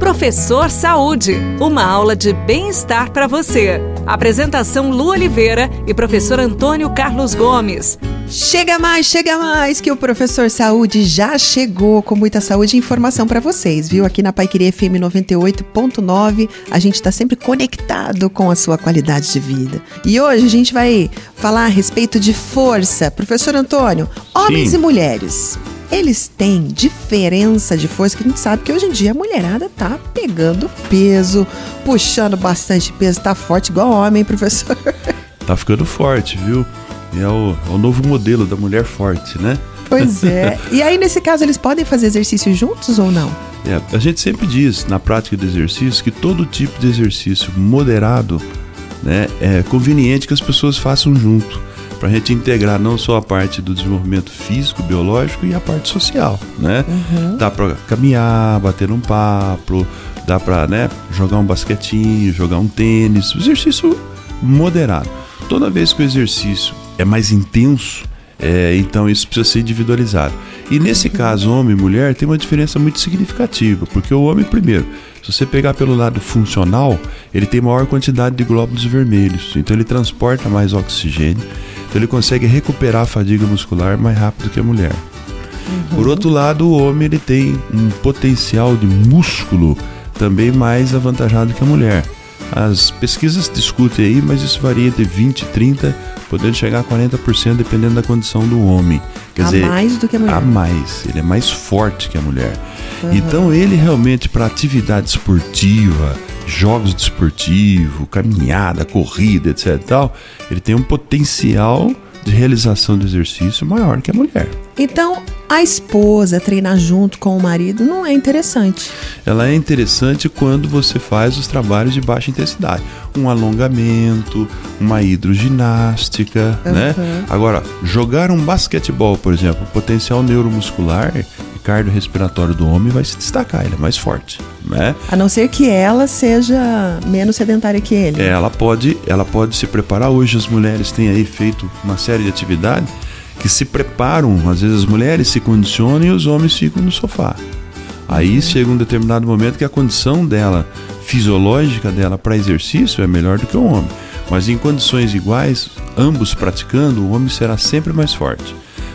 Professor Saúde, uma aula de bem-estar para você. Apresentação Lu Oliveira e professor Antônio Carlos Gomes. Chega mais, chega mais, que o professor Saúde já chegou com muita saúde e informação para vocês, viu? Aqui na Paiqueria FM 98.9, a gente está sempre conectado com a sua qualidade de vida. E hoje a gente vai falar a respeito de força. Professor Antônio, homens Sim. e mulheres eles têm diferença de força que a gente sabe que hoje em dia a mulherada tá pegando peso, puxando bastante peso, tá forte igual homem, professor. Tá ficando forte, viu? É o, é o novo modelo da mulher forte, né? Pois é. E aí, nesse caso, eles podem fazer exercício juntos ou não? É, a gente sempre diz na prática do exercício que todo tipo de exercício moderado né, é conveniente que as pessoas façam junto para a gente integrar não só a parte do desenvolvimento físico, biológico e a parte social, né? Uhum. Dá para caminhar, bater um papo, dá para né, jogar um basquetinho, jogar um tênis, exercício moderado. Toda vez que o exercício é mais intenso, é, então isso precisa ser individualizado. E nesse uhum. caso, homem e mulher, tem uma diferença muito significativa, porque o homem, primeiro, se você pegar pelo lado funcional, ele tem maior quantidade de glóbulos vermelhos, então ele transporta mais oxigênio, então ele consegue recuperar a fadiga muscular mais rápido que a mulher. Uhum. Por outro lado, o homem ele tem um potencial de músculo também mais avantajado que a mulher. As pesquisas discutem aí, mas isso varia de 20, 30, podendo chegar a 40% dependendo da condição do homem. Quer a dizer, mais do que a mulher. A mais. Ele é mais forte que a mulher. Uhum. Então ele realmente para atividade esportiva, jogos desportivos, caminhada, corrida, etc. Tal, ele tem um potencial de realização do exercício maior que a mulher. Então, a esposa treinar junto com o marido não é interessante. Ela é interessante quando você faz os trabalhos de baixa intensidade, um alongamento, uma hidroginástica, uhum. né? Agora, jogar um basquetebol, por exemplo, o potencial neuromuscular cardiorrespiratório do homem vai se destacar, ele é mais forte, né? A não ser que ela seja menos sedentária que ele. É, ela pode, ela pode se preparar. Hoje as mulheres têm aí feito uma série de atividades que se preparam. Às vezes as mulheres se condicionam e os homens ficam no sofá. Aí uhum. chega um determinado momento que a condição dela, fisiológica dela para exercício é melhor do que o homem. Mas em condições iguais, ambos praticando, o homem será sempre mais forte.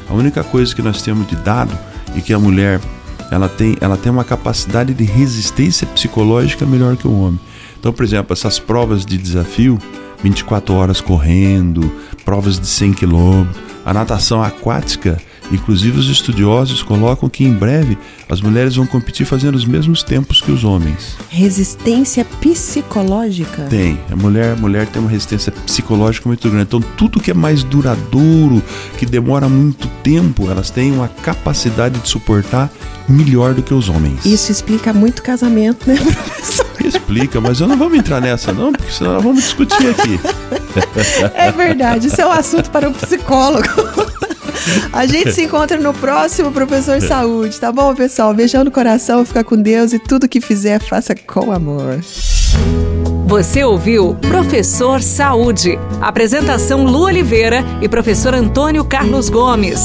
A única coisa que nós temos de dado e que a mulher ela tem, ela tem uma capacidade de resistência psicológica melhor que o homem. Então, por exemplo, essas provas de desafio, 24 horas correndo, provas de 100 quilômetros, a natação aquática, inclusive os estudiosos colocam que em breve as mulheres vão competir fazendo os mesmos tempos que os homens. Resistência psicológica? Tem. A mulher, a mulher tem uma resistência psicológica muito grande. Então, tudo que é mais duradouro, que demora muito tempo, elas têm uma capacidade de suportar melhor do que os homens. Isso explica muito casamento, né, professor? Explica, mas eu não vou entrar nessa, não, porque senão nós vamos discutir aqui. É verdade, isso é um assunto para o psicólogo. A gente se encontra no próximo Professor Saúde, tá bom, pessoal? Beijão no coração, fica com Deus e tudo que fizer, faça com amor. Você ouviu Professor Saúde. Apresentação Lu Oliveira e professor Antônio Carlos Gomes.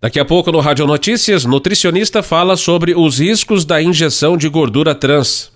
Daqui a pouco no Rádio Notícias, nutricionista fala sobre os riscos da injeção de gordura trans.